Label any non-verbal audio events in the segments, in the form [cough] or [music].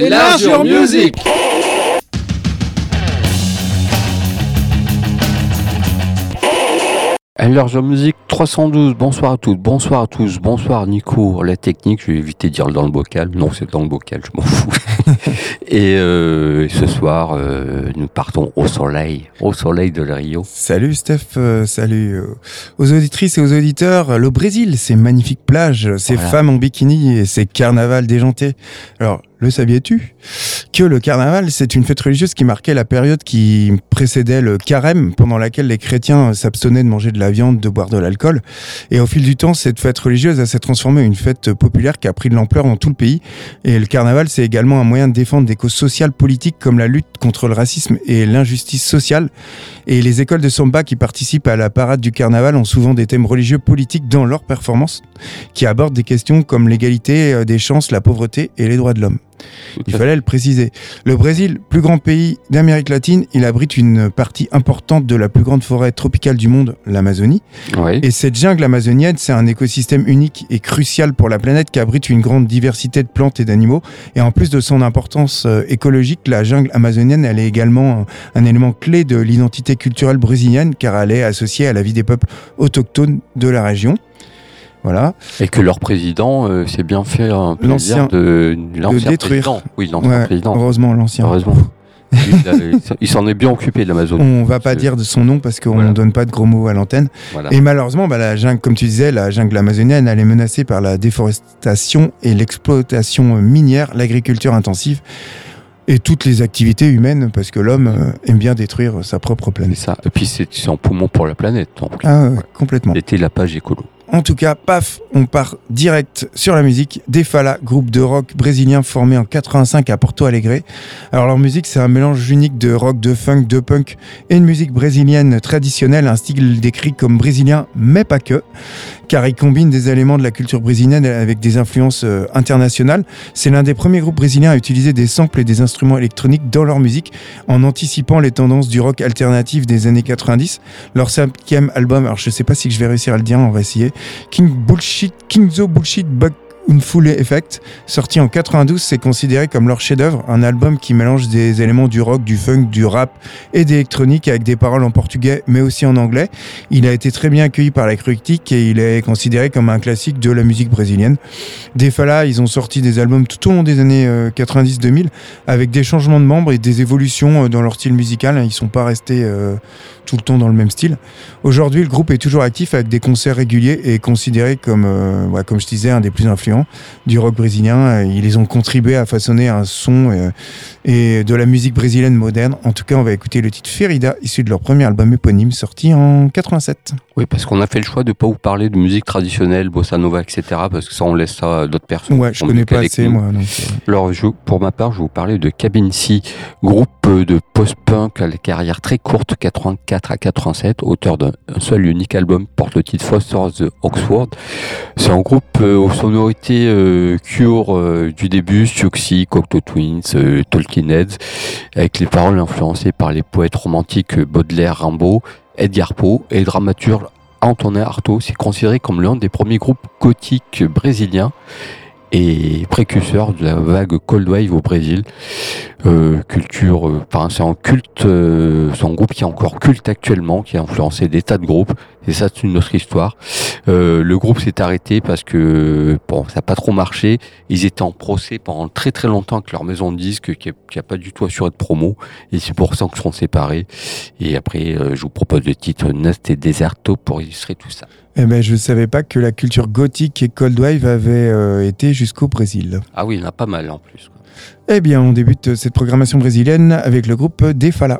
Enlarge music Enlarge musique 312, bonsoir à toutes, bonsoir à tous, bonsoir Nico, la technique, je vais éviter de dire dans le bocal, non c'est dans le bocal, je m'en fous. [laughs] et euh, ce soir, euh, nous partons au soleil, au soleil de Rio. Salut Steph, euh, salut aux auditrices et aux auditeurs. Le Brésil, ces magnifiques plages, ces Voilà. femmes en bikini et ces carnavals déjantés. Alors, le saviez-tu que le carnaval, c'est une fête religieuse qui marquait la période qui précédait le carême, pendant laquelle les chrétiens s'abstenaient de manger de la viande, de boire de l'alcool. Et au fil du temps, cette fête religieuse s'est transformée en une fête populaire qui a pris de l'ampleur dans tout le pays. Et le carnaval, c'est également un moyen de défendre des causes sociales politiques comme la lutte contre le racisme et l'injustice sociale. Et les écoles de samba qui participent à la parade du carnaval ont souvent des thèmes religieux politiques dans leurs performances, qui abordent des questions comme l'égalité euh, des chances, la pauvreté et les droits de l'homme. Il fallait le préciser. Le Brésil, plus grand pays d'Amérique latine, il abrite une partie importante de la plus grande forêt tropicale du monde, l'Amazonie. Oui. Et cette jungle amazonienne, c'est un écosystème unique et crucial pour la planète qui abrite une grande diversité de plantes et d'animaux. Et en plus de son importance euh, écologique, la jungle amazonienne, elle est également un élément clé de l'identité culturelle brésilienne car elle est associée à la vie des peuples autochtones de la région. Voilà. Et que leur président euh, s'est bien fait un plaisir de, l'ancien détruire. président. Oui, l'ancien Ouais, président. heureusement, l'ancien. Heureusement. Il [laughs] s'en est bien occupé de l'Amazonie. On va pas dire de son nom parce qu'on ne Voilà. donne pas de gros mots à l'antenne. Voilà. Et malheureusement, bah, la jungle, comme tu disais, la jungle amazonienne, elle est menacée par la déforestation et l'exploitation minière, l'agriculture intensive et toutes les activités humaines parce que l'homme euh, aime bien détruire sa propre planète. ça. Et puis c'est c'est un poumon pour la planète. Donc, Ah ouais, complètement. c'était la page écolo. En tout cas, paf, on part direct sur la musique. Defala, groupe de rock brésilien formé en 85 à Porto Alegre. Alors leur musique, c'est un mélange unique de rock, de funk, de punk et une musique brésilienne traditionnelle, un style décrit comme brésilien, mais pas que, car il combine des éléments de la culture brésilienne avec des influences euh, internationales. C'est l'un des premiers groupes brésiliens à utiliser des samples et des instruments électroniques dans leur musique, en anticipant les tendances du rock alternatif des années 90. Leur cinquième album, alors je sais pas si je vais réussir à le dire, on va essayer. King Bullshit, Kingzo Bullshit Bug Full Effect, sorti en 92, c'est considéré comme leur chef-d'œuvre, un album qui mélange des éléments du rock, du funk, du rap et d'électronique avec des paroles en portugais mais aussi en anglais. Il a été très bien accueilli par la critique et il est considéré comme un classique de la musique brésilienne. Defala, ils ont sorti des albums tout au long des années euh, 90-2000 avec des changements de membres et des évolutions euh, dans leur style musical. Ils sont pas restés euh, tout le temps dans le même style. Aujourd'hui, le groupe est toujours actif avec des concerts réguliers et est considéré comme, euh, ouais, comme je disais, un des plus influents du rock brésilien. Ils les ont contribué à façonner un son euh, et de la musique brésilienne moderne. En tout cas, on va écouter le titre Ferida, issu de leur premier album éponyme, sorti en 87. Oui, parce qu'on a fait le choix de pas vous parler de musique traditionnelle, bossa nova, etc. Parce que ça, on laisse ça à d'autres personnes. Ouais, je On connais pas assez, moi. donc, euh, Alors, je- pour ma part, je vais vous parler de Cabin C, groupe de post-punk à la carrière très courte, 84 à 87, auteur d'un un seul et unique album, porte le titre Foster's Oxford. C'est un groupe euh, aux sonorités euh, Cure euh, du début, Siouxsie, Cocteau Twins, euh, Talking Heads, avec les paroles influencées par les poètes romantiques Baudelaire, Rimbaud, Edgar Poe et le dramaturge Antonin Artaud. C'est considéré comme l'un des premiers groupes gothiques brésiliens et précurseur de la vague Cold Wave au Brésil. Culture, enfin c'est un culte, euh, c'est groupe qui est encore culte actuellement, qui a influencé des tas de groupes. Et ça c'est une autre histoire. Euh, le groupe s'est arrêté parce que bon, ça n'a pas trop marché. Ils étaient en procès pendant très très longtemps avec leur maison de disques qui n'a pas du tout assuré de promo. Et c'est pour ça qu'ils sont séparés. Et après, euh, je vous propose le titre Nest et Deserto pour illustrer tout ça. eh ben, je savais pas que la culture gothique et cold wave avait euh, été jusqu'au Brésil. Ah oui, il y en a pas mal en plus. quoi. Eh bien, on débute cette programmation brésilienne avec le groupe Defala.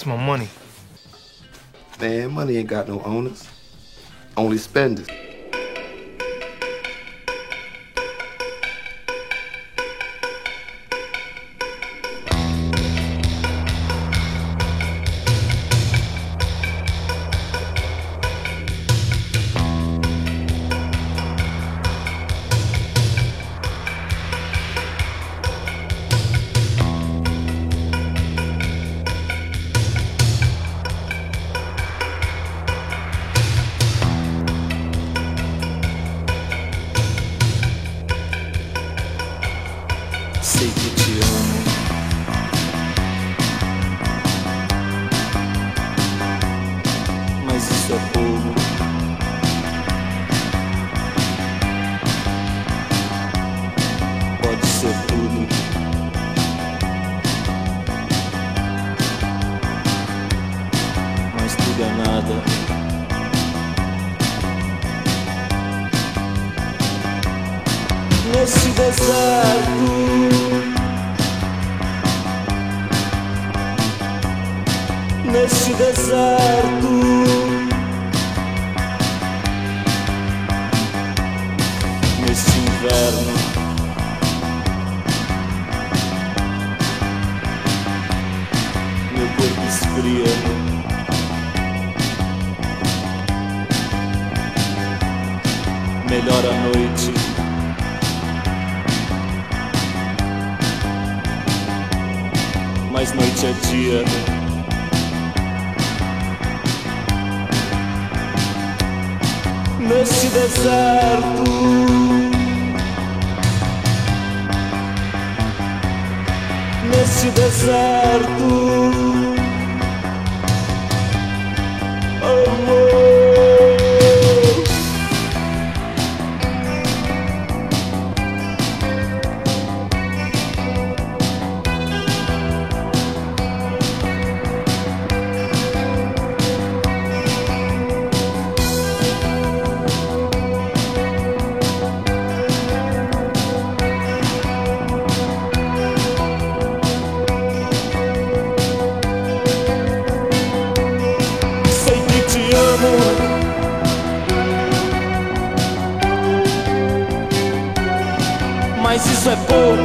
That's my money. Man, money ain't got no owners, only spenders. Nesse deserto, nesse deserto, amor. Deserto.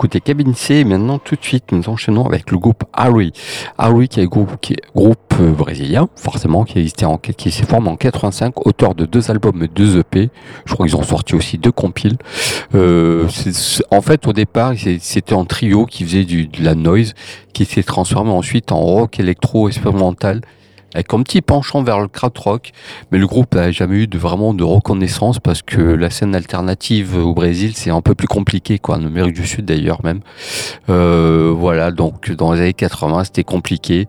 D'écouter Cabine C et maintenant tout de suite nous enchaînons avec le groupe Harry. Harry qui est groupe, qui est groupe brésilien, forcément, qui, existait en, qui s'est formé en 85, auteur de deux albums et deux EP. Je crois qu'ils ont sorti aussi deux compiles. Euh, en fait, au départ, c'était en trio qui faisait du, de la noise, qui s'est transformé ensuite en rock électro expérimental avec un petit penchant vers le crowd rock, mais le groupe n'a jamais eu de, vraiment de reconnaissance parce que la scène alternative au Brésil c'est un peu plus compliqué quoi, en Amérique du Sud d'ailleurs même. Euh, voilà, donc dans les années 80 c'était compliqué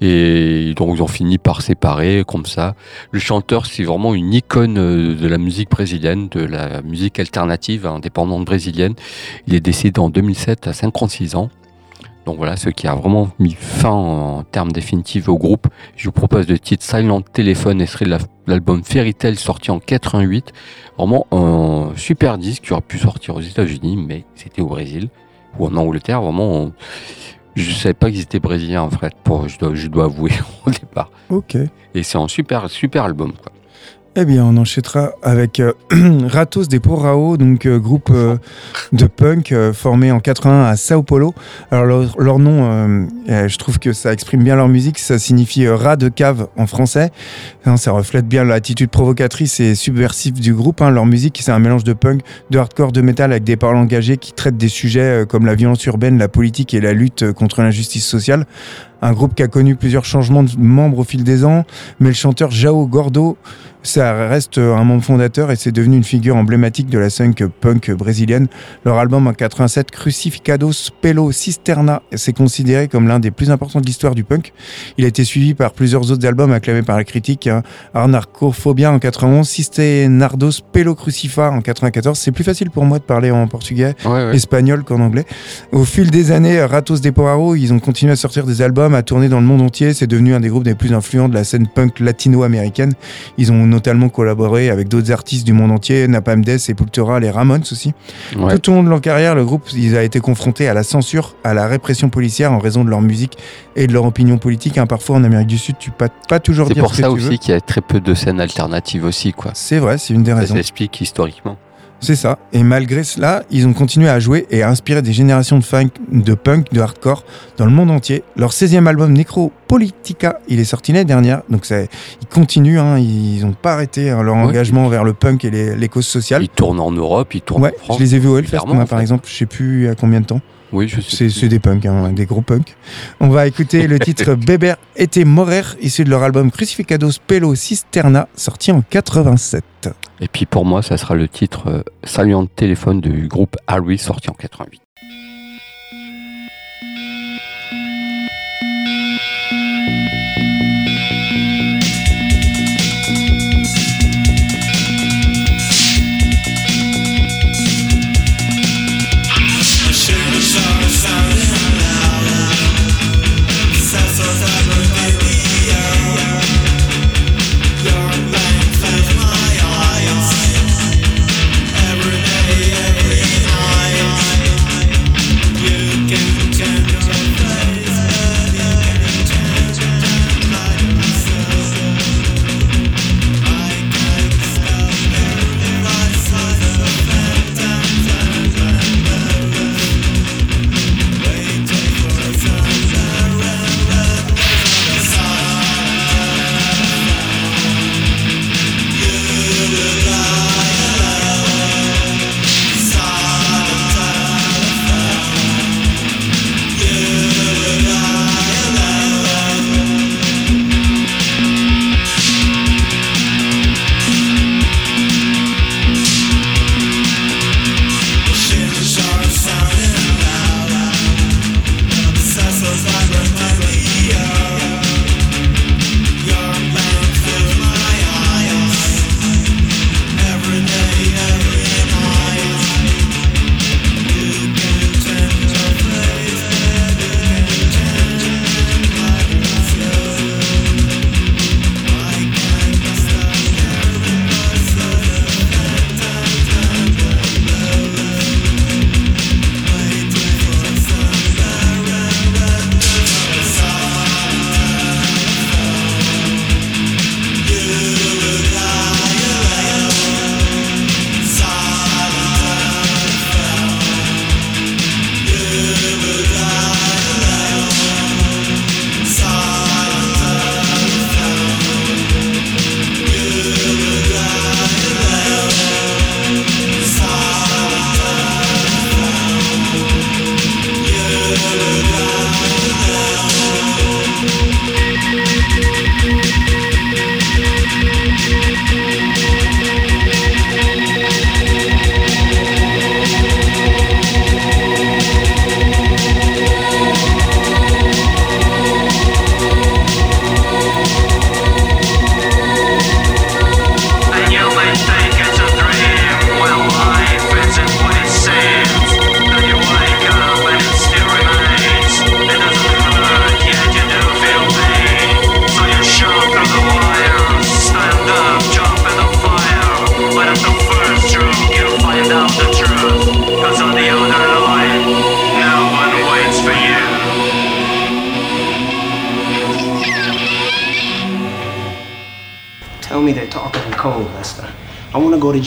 et donc ils ont fini par séparer comme ça. Le chanteur c'est vraiment une icône euh, de la musique brésilienne, de la musique alternative indépendante brésilienne. Il est décédé en 2007 à 56 ans. Donc voilà, ce qui a vraiment mis fin en termes définitifs au groupe. Je vous propose le titre Silent Telephone, extrait de l'album Fairy Tail sorti en 88. Vraiment un super disque qui aurait pu sortir aux États-Unis, mais c'était au Brésil ou en Angleterre. Vraiment, je ne savais pas qu'ils étaient brésiliens en fait, pour, je, dois, je dois avouer [laughs] au départ. Ok. Et c'est un super, super album. Quoi. Eh bien, on enchaînera avec euh, [clears throat] Ratos de Porao, donc euh, groupe euh, de punk formé en 81 à Sao Paulo. Alors leur, nom, je trouve que ça exprime bien leur musique. Ça signifie rat de cave en français. Hein, ça reflète bien l'attitude provocatrice et subversive du groupe. hein. Leur musique, c'est un mélange de punk, de hardcore, de métal avec des paroles engagées qui traitent des sujets comme la violence urbaine, la politique et la lutte contre l'injustice sociale. Un groupe qui a connu plusieurs changements de membres au fil des ans, mais le chanteur Jao Gordo, ça reste un membre fondateur et c'est devenu une figure emblématique de la scène punk brésilienne. Leur album en 87, Crucificados Pelo Cisterna, c'est considéré comme l'un des plus importants de l'histoire du punk. Il a été suivi par plusieurs autres albums acclamés par la critique. Hein. Arnarcophobia en 91, Nardos Pelo Crucifa en 94. C'est plus facile pour moi de parler en portugais Ouais, ouais. espagnol qu'en anglais. Au fil des années, Ratos de Poraro, ils ont continué à sortir des albums, à tourner dans le monde entier. C'est devenu un des groupes les plus influents de la scène punk latino-américaine. Ils ont notamment collaboré avec d'autres artistes du monde entier, Napalm Death, Sepultura, les Ramones aussi. Ouais. Tout au long de leur carrière, le groupe il a été confronté à la censure, à la répression policière en raison de leur musique et de leur opinion politique. hein. Parfois en Amérique du Sud, tu peux pas toujours C'est dire pour ce que ça tu veux. aussi qu'il y a très peu de scènes alternatives aussi, quoi. C'est vrai, c'est une des Ça raisons. s'explique historiquement. C'est ça. Et malgré cela, ils ont continué à jouer et à inspirer des générations de, funk, de punk, de hardcore dans le monde entier. Leur 16e album, Necropolitica, il est sorti l'année dernière. Donc ça, ils continuent, hein, ils n'ont pas arrêté hein, leur Ouais. engagement vers le punk et les, les causes sociales. Ils tournent en Europe, ils tournent Ouais, en France. je les ai vus au Hellfest, moi, par exemple. Je sais plus à combien de temps. Oui, je sais. C'est des punks, hein, des gros punks. On va écouter le titre [laughs] Beber était morer, issu de leur album Crucificados Pelo Cisterna, sorti en 87. Et puis pour moi, ça sera le titre euh, Saluant de téléphone du groupe Harry sorti en 88.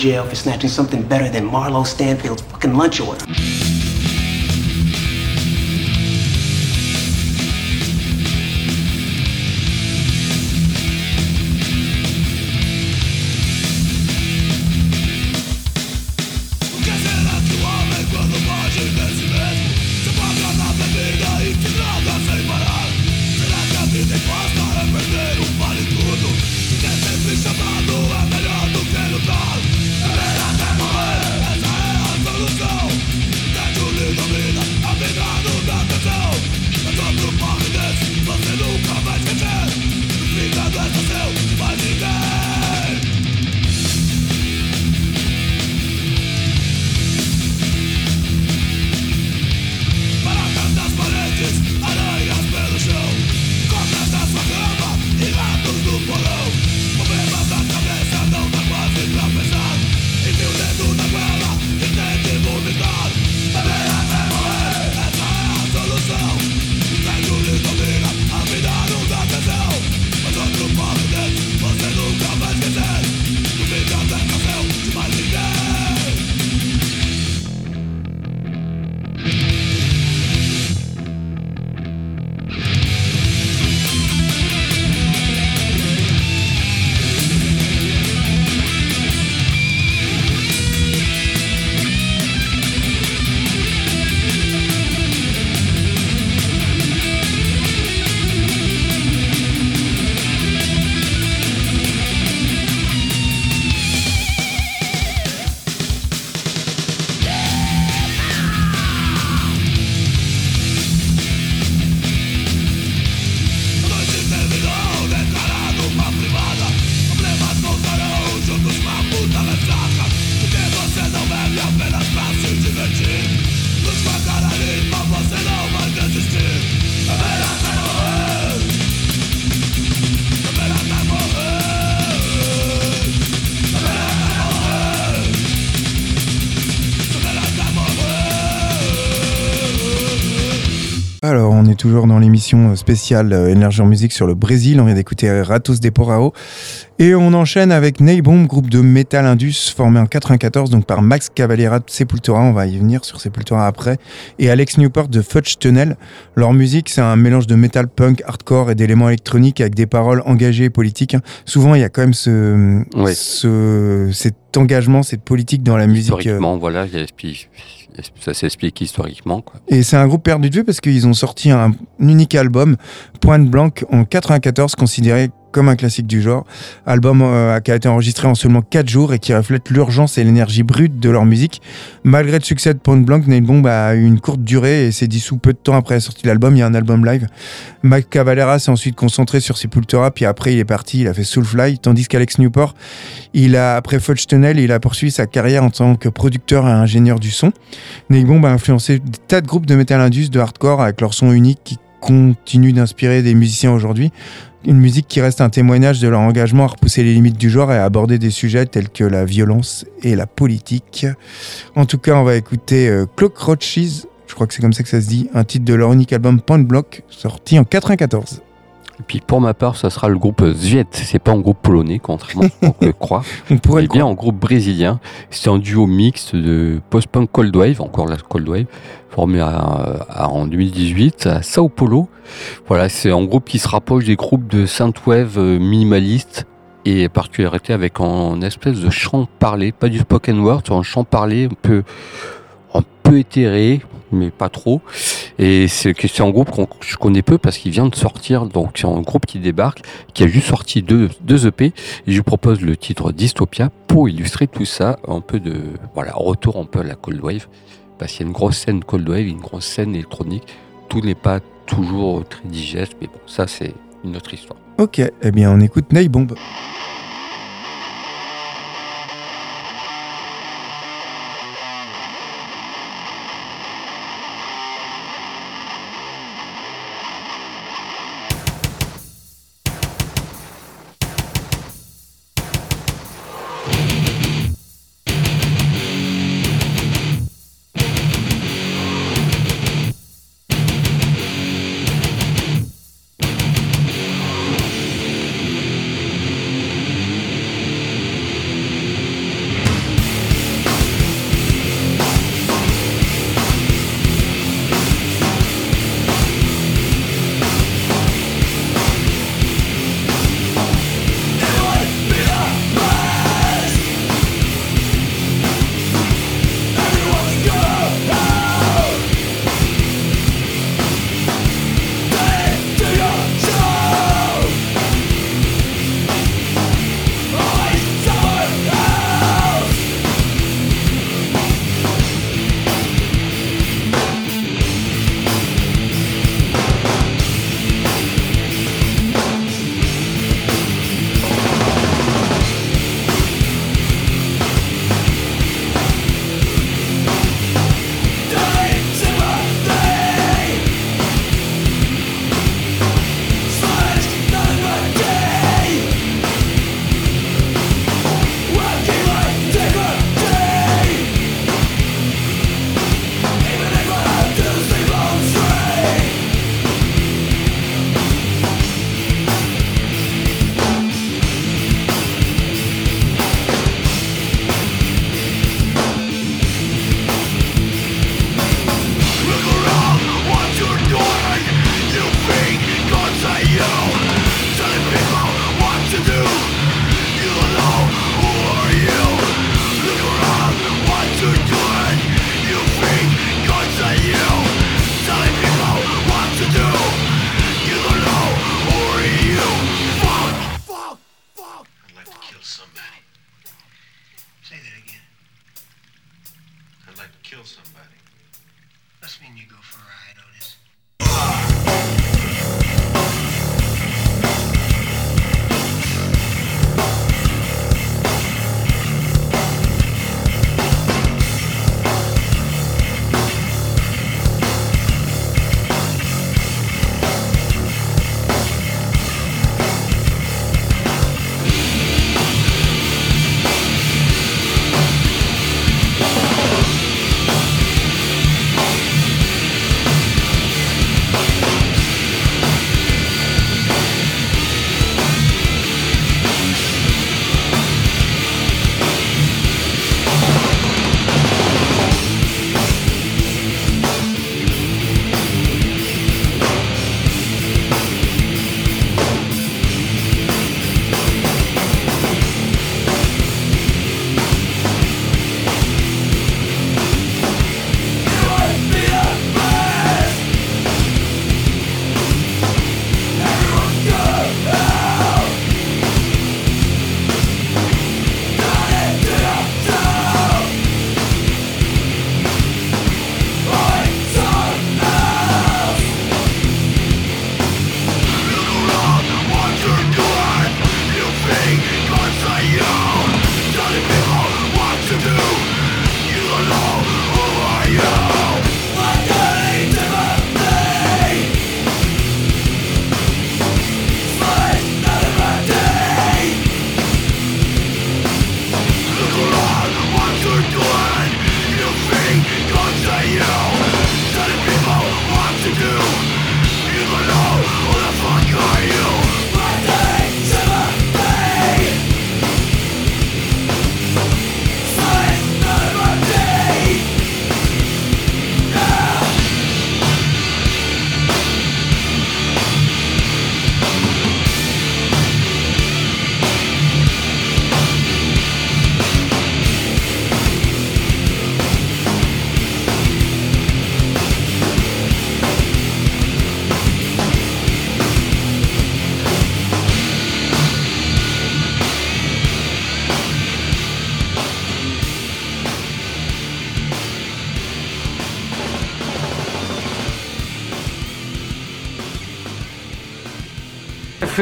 Jail for snatching something better than Marlo Stanfield's fucking lunch order. Toujours dans l'émission spéciale euh, Énergie en musique sur le Brésil. On vient d'écouter Ratos de Porao. Et on enchaîne avec Neybomb, groupe de metal indus formé en 94 donc par Max Cavalera de Sepultura. On va y venir sur Sepultura après. Et Alex Newport de Fudge Tunnel. Leur musique, c'est un mélange de metal punk, hardcore et d'éléments électroniques avec des paroles engagées et politiques. Souvent, il y a quand même ce, cet engagement, cette politique dans la musique. euh, Historiquement, voilà, ça s'explique historiquement. Quoi. Et c'est un groupe perdu de vue parce qu'ils ont sorti un unique album, Pointe Blanque, en 94, considéré comme un classique du genre. Album euh, qui a été enregistré en seulement 4 jours et qui reflète l'urgence et l'énergie brute de leur musique. Malgré le succès de Pointe Blanque, Neil Bomb a eu une courte durée et s'est dissous peu de temps après la sortie de l'album. Il y a un album live. Mike s'est ensuite concentré sur Sepultura, puis après il est parti, il a fait Soulfly, tandis qu'Alex Newport, il a, après Fudge Tunnel, il a poursuivi sa carrière en tant que producteur et ingénieur du son. Neil a influencé des tas de groupes de metal indus, de hardcore, avec leur son unique qui continue d'inspirer des musiciens aujourd'hui. Une musique qui reste un témoignage de leur engagement à repousser les limites du genre et à aborder des sujets tels que la violence et la politique. En tout cas, on va écouter euh, Clock Roaches, je crois que c'est comme ça que ça se dit, un titre de leur unique album Point Block, sorti en 94. Et puis pour ma part, ça sera le groupe Zviet. C'est pas un groupe polonais, contrairement à ce qu'on peut [laughs] croire. On pourrait le bien un groupe brésilien. C'est un duo mixte de post-punk cold wave, encore la cold wave, formé à- à- en 2018 à Sao Paulo. Voilà, c'est un groupe qui se rapproche des groupes de synthwave euh, minimalistes et particularité avec un espèce de chant parlé, pas du spoken word, un chant parlé un peu, un peu éthéré, mais pas trop. Et c'est un groupe que je connais peu parce qu'il vient de sortir, donc c'est un groupe qui débarque, qui a juste sorti deux, deux EP. Je vous propose le titre Dystopia pour illustrer tout ça, un peu de voilà retour un peu à la cold wave, parce qu'il y a une grosse scène cold wave, une grosse scène électronique. Tout n'est pas toujours très digeste, mais bon, ça c'est une autre histoire. Ok, eh bien on écoute Neil Bomb.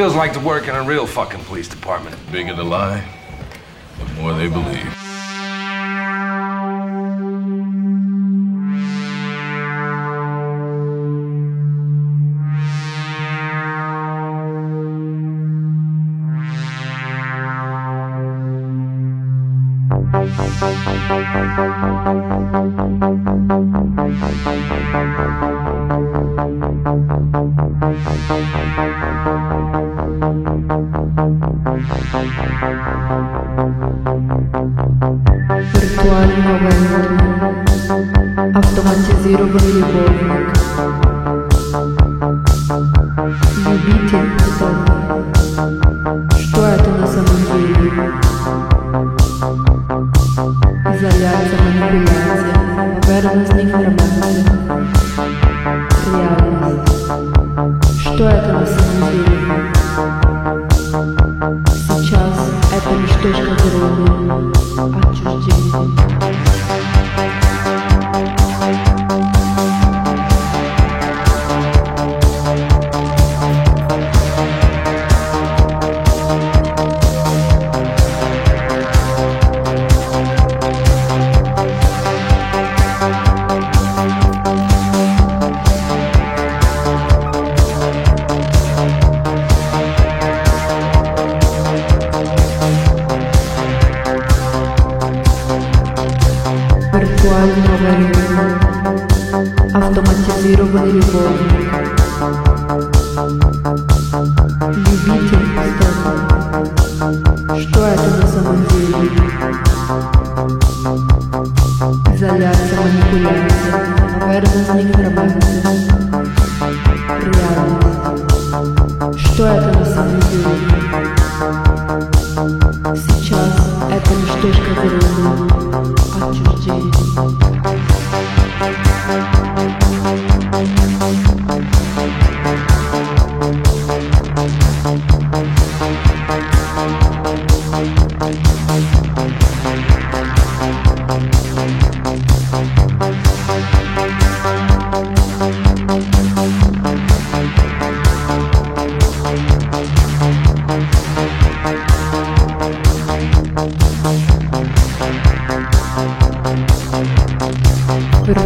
Feels like to work in a real fucking police department. Bigger the lie, the more they believe. Автоматизированный любовник. Любитель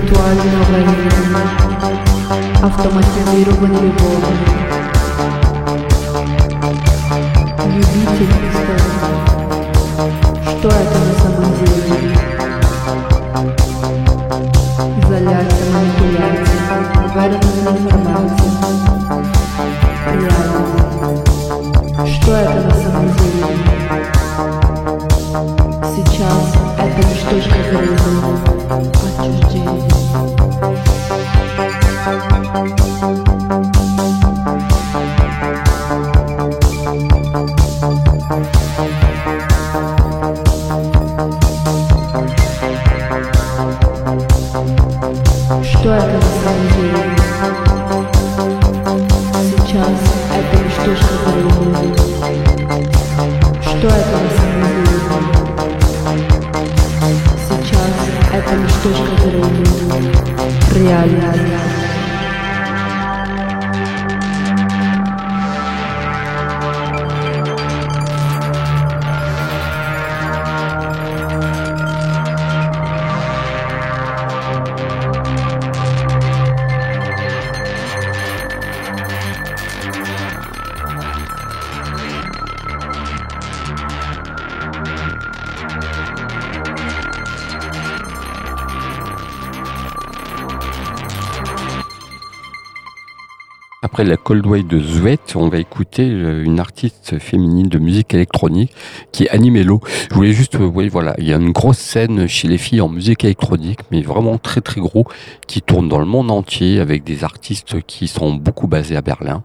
virtual no reino, automatizar un Après la Cold Wave de Zouet, on va écouter euh, une artiste féminine de musique électronique qui est Animelo. Je voulais juste, euh, oui, voilà, il y a une grosse scène chez les filles en musique électronique, mais vraiment très très gros, qui tourne dans le monde entier avec des artistes qui sont beaucoup basés à Berlin.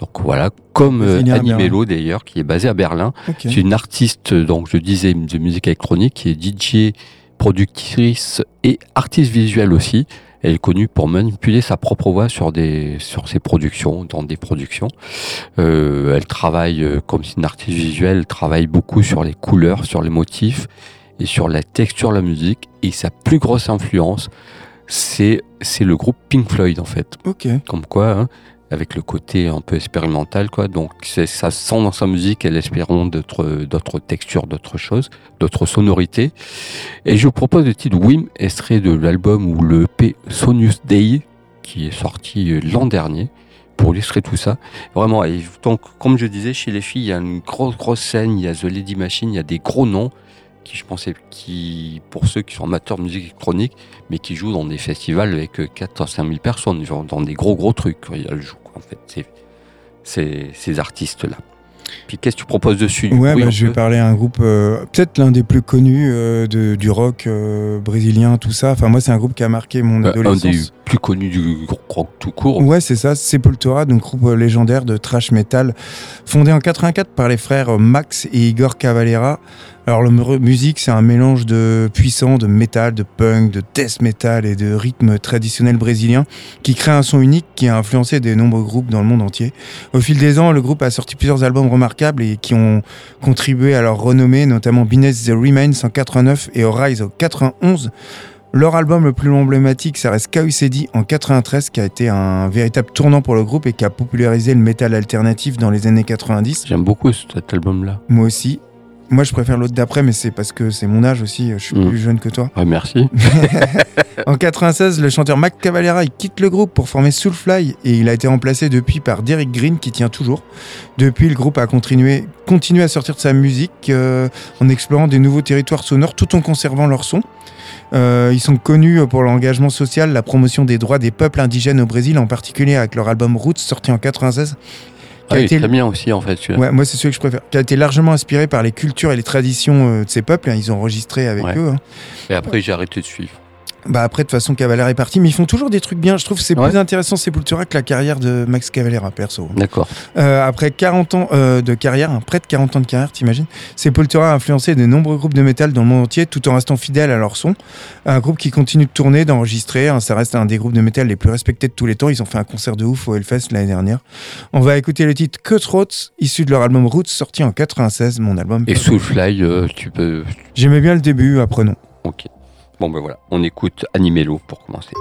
Donc voilà, comme euh, Génial, Animelo d'ailleurs, qui est basé à Berlin. C'est une artiste, donc je disais, de musique électronique, qui est DJ, productrice et artiste visuelle aussi. Elle est connue pour manipuler sa propre voix sur des sur ses productions, dans des productions. Euh, elle travaille euh, comme c'est une artiste visuelle, elle travaille beaucoup sur les couleurs, sur les motifs et sur la texture de la musique. Et sa plus grosse influence, c'est c'est le groupe Pink Floyd en fait. Ok. Comme quoi, hein, avec le côté un peu expérimental, quoi. Donc ça sent dans sa musique et l'espérons d'autres textures, d'autres choses, d'autres sonorités. Et je vous propose le titre Wim, extrait de l'album ou le P Sonius Day, qui est sorti euh, l'an dernier, pour illustrer tout ça. Vraiment, et donc, comme je disais, chez les filles, il y a une grosse, grosse scène, il y a The Lady Machine, il y a des gros noms, qui, je pensais, qui, pour ceux qui sont amateurs de musique électronique, mais qui jouent dans des festivals avec 4 à 5 000 personnes, genre dans des gros, gros trucs. quoi. Ils jouent, quoi, en fait, c'est- c'est ces artistes-là. Puis qu'est-ce que tu proposes dessus? Ouais, bah, un je vais parler à un groupe, euh, peut-être l'un des plus connus euh, de- du rock euh, brésilien, tout ça. Enfin, moi, c'est un groupe qui a marqué mon Euh, un adolescence. des plus connus du rock tout court. Ouais, c'est ça, Sepultura, donc groupe euh, légendaire de thrash metal, fondé en 84 par les frères euh, Max et Igor Cavalera. Alors, la mu- musique, c'est un mélange de puissant, de métal, de punk, de death metal et de rythme traditionnel brésilien qui crée un son unique qui a influencé de nombreux groupes dans le monde entier. Au fil des ans, le groupe a sorti plusieurs albums remarquables et qui ont contribué à leur renommée, notamment Beneath the Remains en 89 et Rise en 91. Leur album le plus emblématique, ça reste KUCD en 93, qui a été un véritable tournant pour le groupe et qui a popularisé le métal alternatif dans les années 90. J'aime beaucoup cet album-là. Moi aussi. Moi, je préfère l'autre d'après, mais c'est parce que c'est mon âge aussi. Je suis Mm. plus jeune que toi. Ouais, merci. [laughs] En 96, le chanteur Mac Cavalera il quitte le groupe pour former Soulfly et il a été remplacé depuis par Derek Green qui tient toujours. Depuis, le groupe a continué, continué à sortir de sa musique euh, en explorant des nouveaux territoires sonores tout en conservant leur son. Euh, ils sont connus pour leur engagement social, la promotion des droits des peuples indigènes au Brésil, en particulier avec leur album Roots sorti en 96. Ah, il été- bien aussi, en fait. Ouais, moi, c'est celui que je préfère. Qui a été largement inspiré par les cultures et les traditions euh, de ces peuples. hein. Ils ont enregistré avec Ouais. eux. hein. Et après, j'ai arrêté de suivre. Bah après, de toute façon, Cavalera est parti, mais ils font toujours des trucs bien. Je trouve que c'est Ouais. plus intéressant Sepultura que la carrière de Max Cavalera, perso. D'accord. Euh, après 40 ans euh, de carrière, hein, près de 40 ans de carrière, t'imagines Sepultura a influencé de nombreux groupes de métal dans le monde entier, tout en restant fidèle à leur son. Un groupe qui continue de tourner, d'enregistrer. hein, ça reste un des groupes de métal les plus respectés de tous les temps. Ils ont fait un concert de ouf au Hellfest l'année dernière. On va écouter le titre Cutthroats, issu de leur album Roots, sorti en 96, mon album. Et Soulfly, euh, tu peux. J'aimais bien le début, après non. Ok. Bon, ben voilà. On écoute Animelo pour commencer.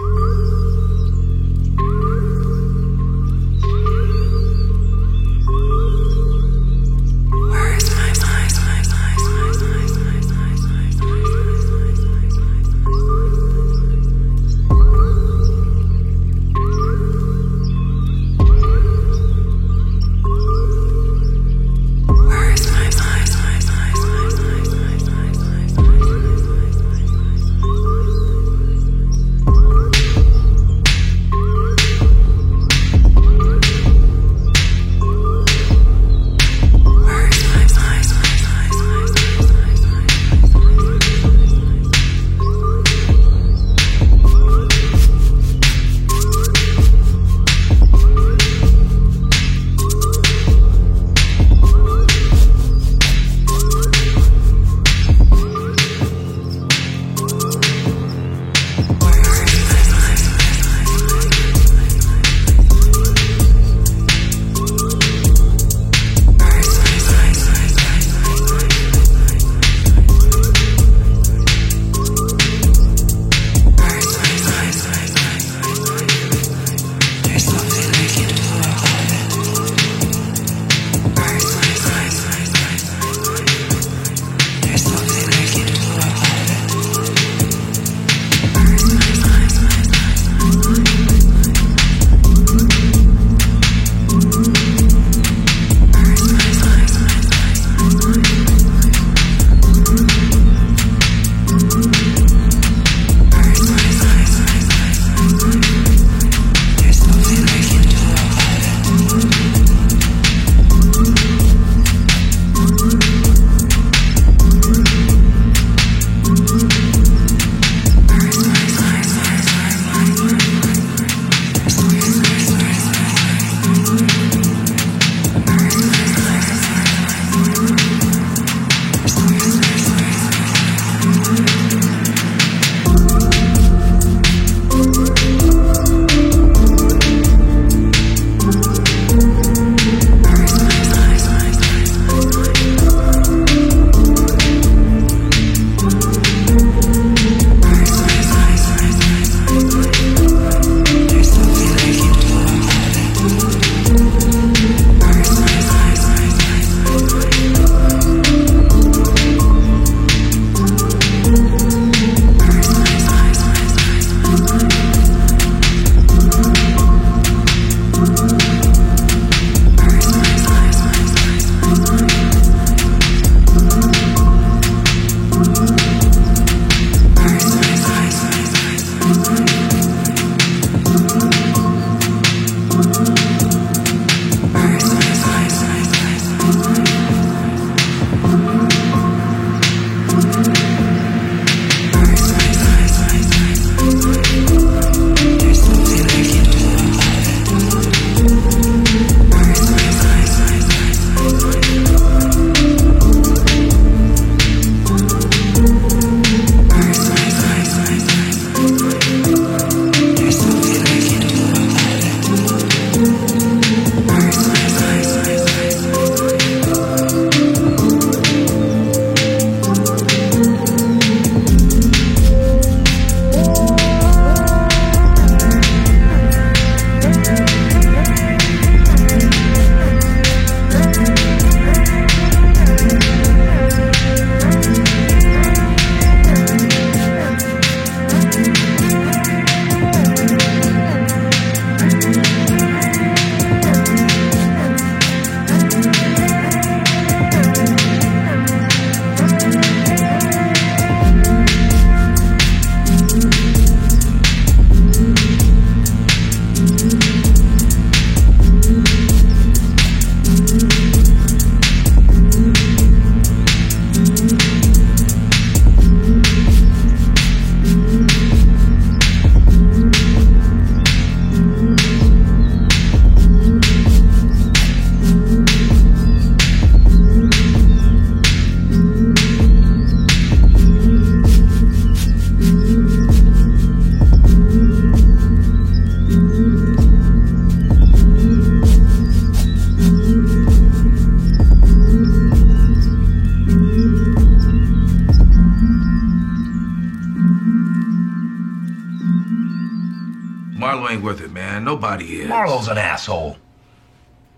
Marlowe's an asshole.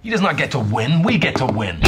He does not get to win. We get to win.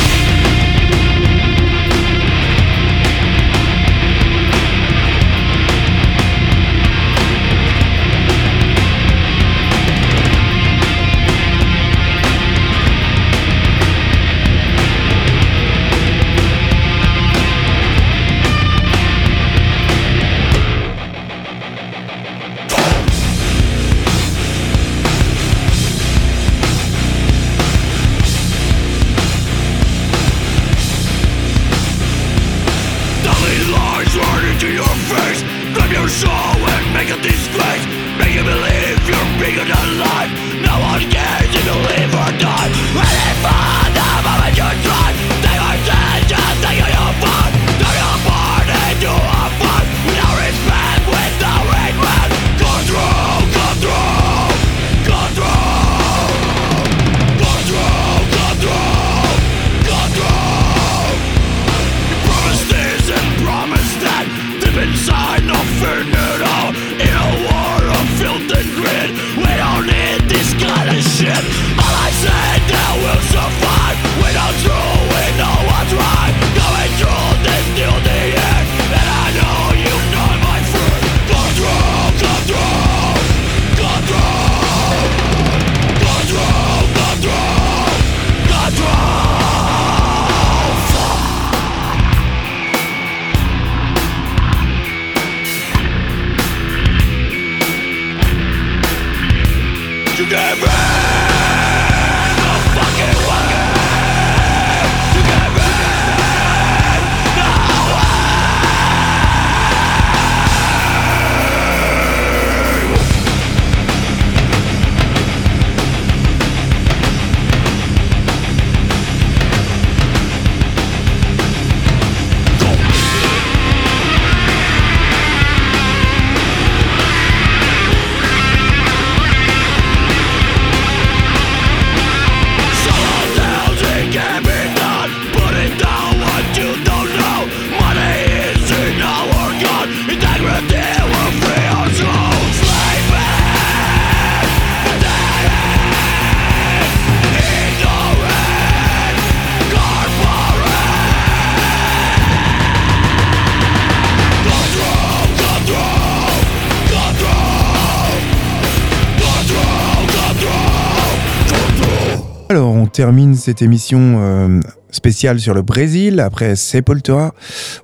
Termine cette émission euh, spéciale sur le Brésil. Après Sepultura,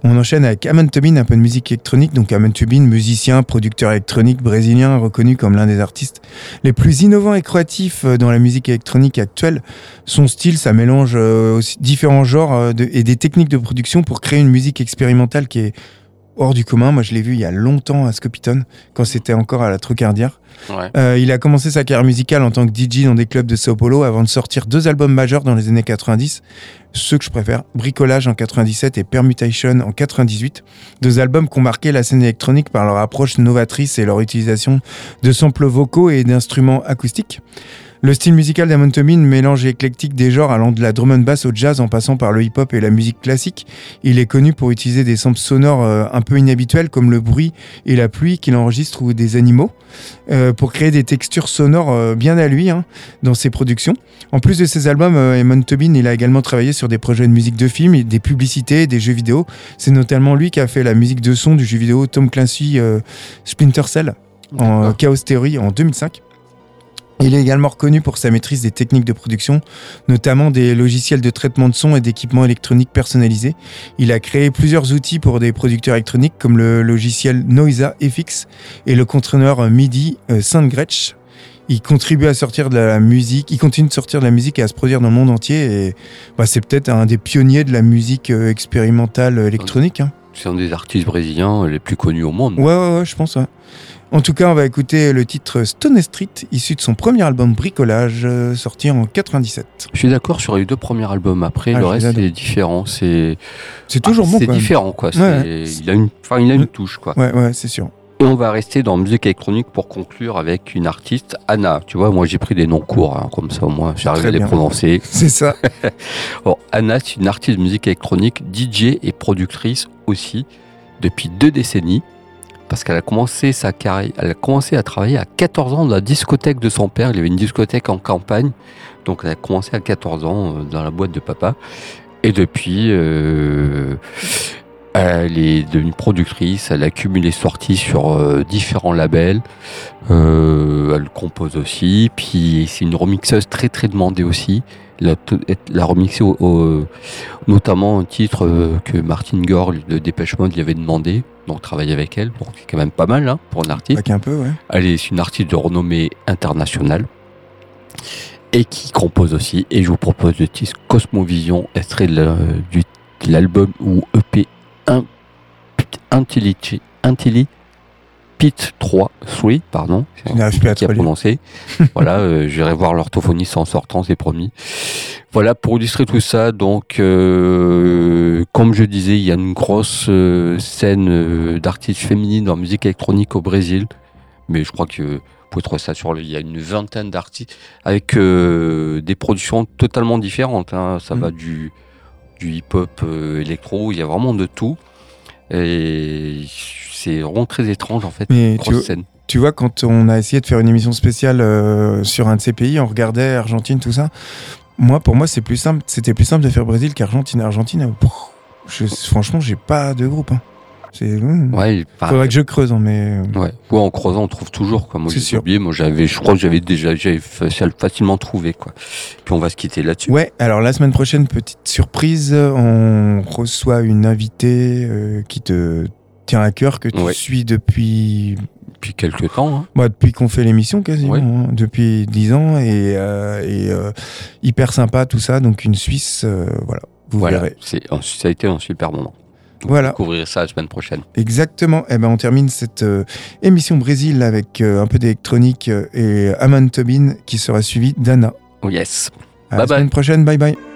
on enchaîne avec Amon Tobin, un peu de musique électronique. Donc, Amon Tobin, musicien, producteur électronique brésilien, reconnu comme l'un des artistes les plus innovants et créatifs euh, dans la musique électronique actuelle. Son style, ça mélange euh, aussi différents genres et des techniques de production pour créer une musique expérimentale qui est hors du commun. Moi, je l'ai vu il y a longtemps à Scopiton, quand c'était encore à la Trucardière. Ouais. Euh, il a commencé sa carrière musicale en tant que DJ dans des clubs de Sao Paulo avant de sortir deux albums majeurs dans les années 90. Ceux que je préfère, Bricolage en 97 et Permutation en 98. Deux albums qui ont marqué la scène électronique par leur approche novatrice et leur utilisation de samples vocaux et d'instruments acoustiques. Le style musical d'Amon Tobin mélange éclectique des genres allant de la drum and bass au jazz en passant par le hip-hop et la musique classique. Il est connu pour utiliser des samples sonores euh, un peu inhabituels comme le bruit et la pluie qu'il enregistre ou des animaux euh, pour créer des textures sonores euh, bien à lui hein, dans ses productions. En plus de ses albums, Eamon Tobin il a également travaillé sur des projets de musique de film, et des publicités, des jeux vidéo. C'est notamment lui qui a fait la musique de son du jeu vidéo Tom Clancy euh, Splinter Cell en. Chaos Theory en 2005. Il est également reconnu pour sa maîtrise des techniques de production, notamment des logiciels de traitement de son et d'équipements électroniques personnalisés. Il a créé plusieurs outils pour des producteurs électroniques comme le logiciel Noisa FX et le contrôleur MIDI euh, SoundGretsch. Il contribue à sortir de la musique, il continue de sortir de la musique et à se produire dans le monde entier. Et bah, c'est peut-être un des pionniers de la musique euh, expérimentale euh, électronique. hein. C'est un des artistes brésiliens les plus connus au monde. Ouais, ouais, ouais, je pense. ouais. En tout cas, on va écouter le titre Stone Street, issu de son premier album Bricolage, euh, sorti en 97. Je suis d'accord sur les deux premiers albums. Après, Ah, le reste c'est différent. C'est C'est toujours Ah, bon, C'est différent, quoi. Ouais. Il a une, enfin, il a une touche, quoi. Ouais, ouais, c'est sûr. Et on va rester dans musique électronique pour conclure avec une artiste, Anna. Tu vois, moi j'ai pris des noms courts, hein, comme ça au moins j'arrive à les bien. prononcer. [laughs] C'est ça. [laughs] Bon, Anna, c'est une artiste de musique électronique, DJ et productrice aussi depuis deux décennies. Parce qu'elle a commencé sa carrière, elle a commencé à travailler à 14 ans dans la discothèque de son père. Il y avait une discothèque en campagne, donc elle a commencé à 14 ans euh, dans la boîte de papa. Et depuis, euh, elle est devenue productrice, elle a cumulé sorties sur euh, différents labels, Euh, elle compose aussi, puis c'est une remixeuse très très demandée aussi. Elle a, t- elle a remixé au- au- notamment un titre euh, que Martin Gore de Dépêche Mode lui avait demandé, donc travailler avec elle, donc c'est quand même pas mal hein, pour un artiste. Qu'un peu, ouais. Elle est une artiste de renommée internationale et qui compose aussi. Et je vous propose le titre Cosmovision, extrait de l'album ou EP Un- Intelli Intelli Pit 3, 3, pardon. N'arrive plus à prononcé. [laughs] voilà, euh, j'irai voir l'orthophoniste en sortant, c'est promis. Voilà, pour illustrer tout ça, donc, euh, comme je disais, il y a une grosse euh, scène d'artistes féminines en musique électronique au Brésil. Mais je crois que vous pouvez trouver ça sur le. Il y a une vingtaine d'artistes avec des productions totalement différentes. hein. Ça Mm. va du, du hip-hop euh, électro, il y a vraiment de tout. Et c'est vraiment très étrange en fait. Mais tu- scène. Tu vois, quand on a essayé de faire une émission spéciale euh, sur un de ces pays, on regardait Argentine, tout ça. Moi, pour moi, c'est plus simple. C'était plus simple de faire Brésil qu'Argentine. Argentine, euh, pff, je, franchement, j'ai pas de groupe. hein. C'est. hmm. Ouais, Faudrait que je creuse, hein, mais. Ouais. Ouais, en creusant, on trouve toujours. Quoi. Moi, j'ai oublié. Moi, j'avais, je crois que j'avais déjà, j'avais fa- facilement trouvé. Quoi. Puis on va se quitter là-dessus. Ouais, alors la semaine prochaine, petite surprise, on reçoit une invitée euh, qui te tient à cœur, que tu Ouais. suis depuis, Depuis quelques temps. hein. bah, depuis qu'on fait l'émission quasiment, hein, depuis 10 ans, et, euh, et, euh, hyper sympa tout ça, donc une Suisse, euh, voilà, vous Voilà. verrez. Ça a été un super moment. Donc, Voilà. Vous découvrirez ça la semaine prochaine. Exactement. Eh ben, on termine cette euh, émission Brésil avec euh, un peu d'électronique euh, et Amon Tobin qui sera suivi d'Anna. Oh yes. À Bye la bye. semaine prochaine. Bye bye.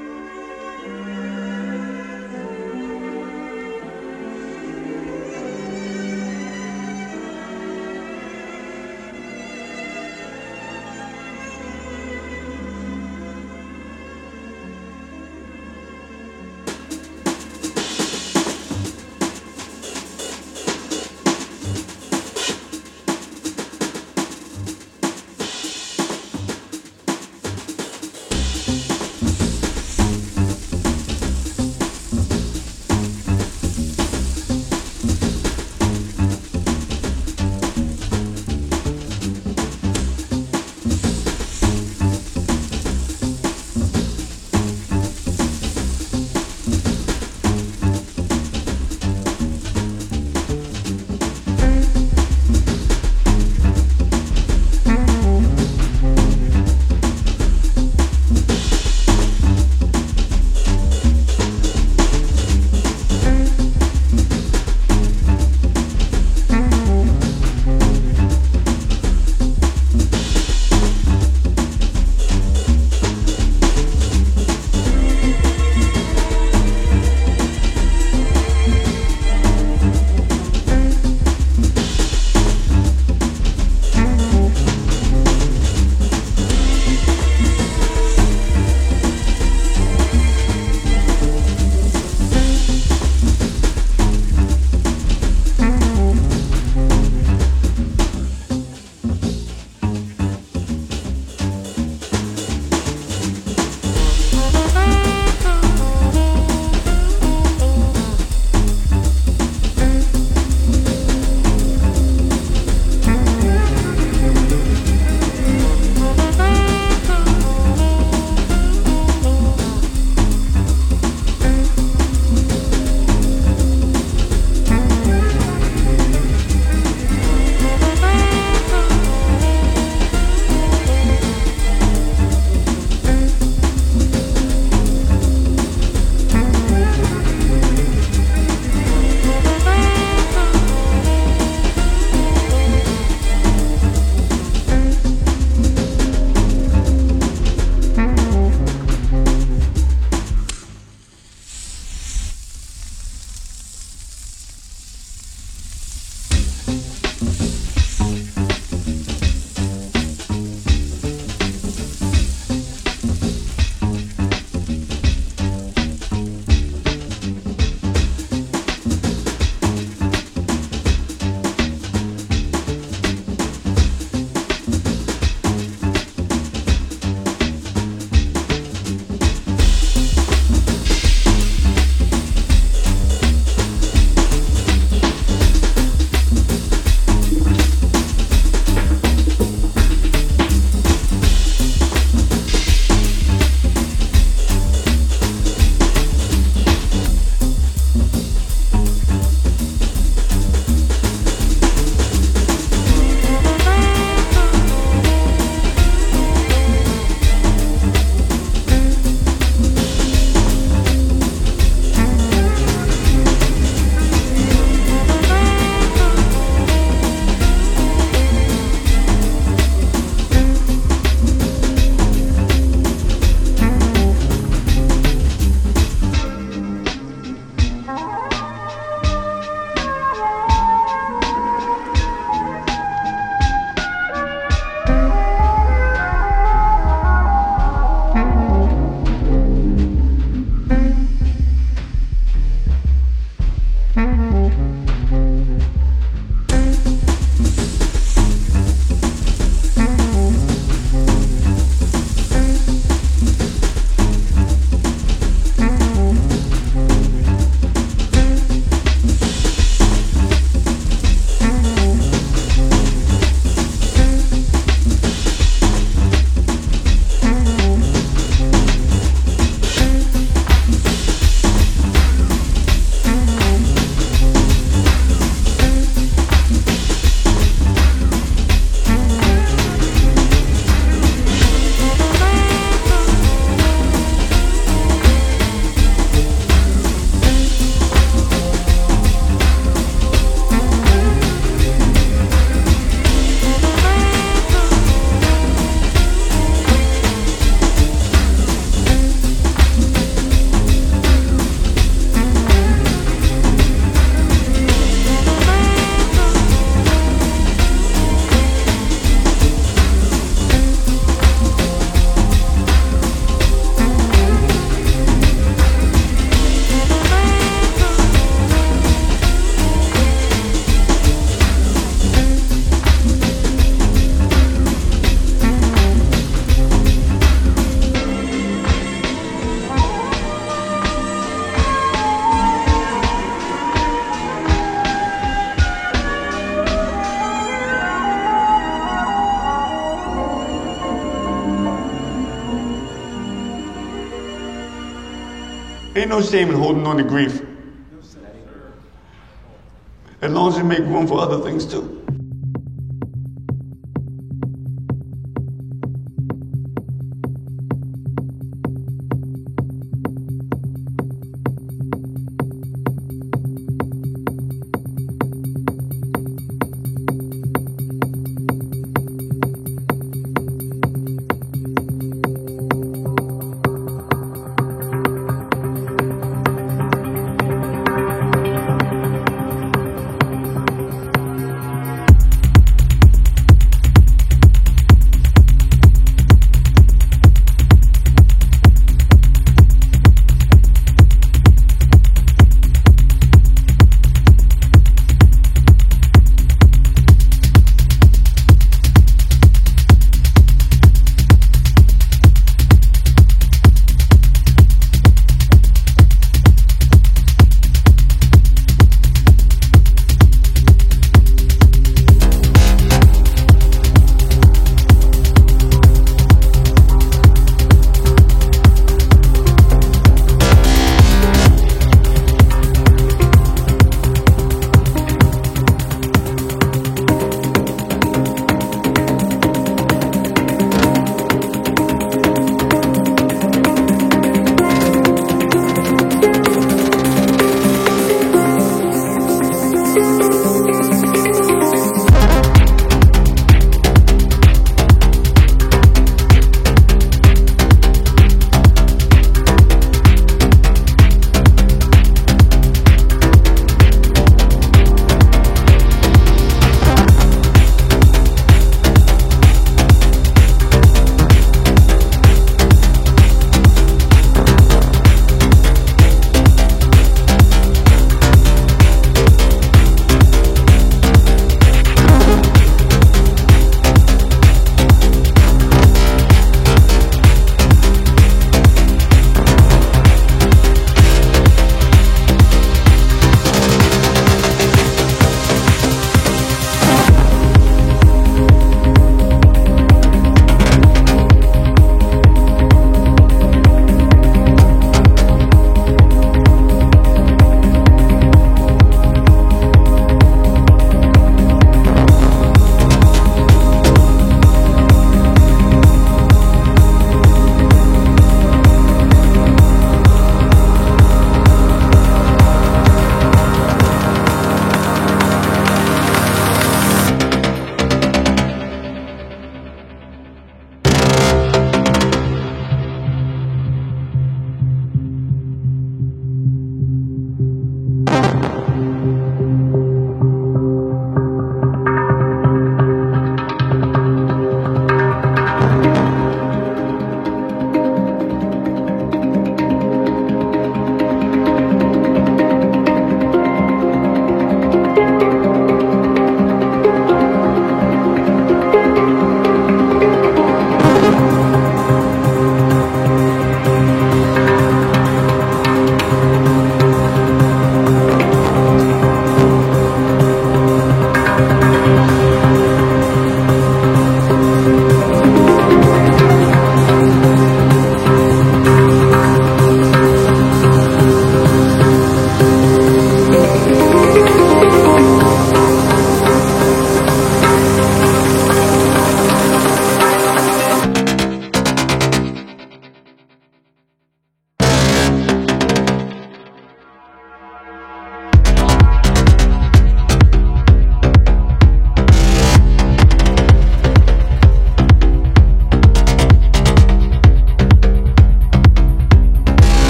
No shame in holding on to grief. As long as you make room for other things too.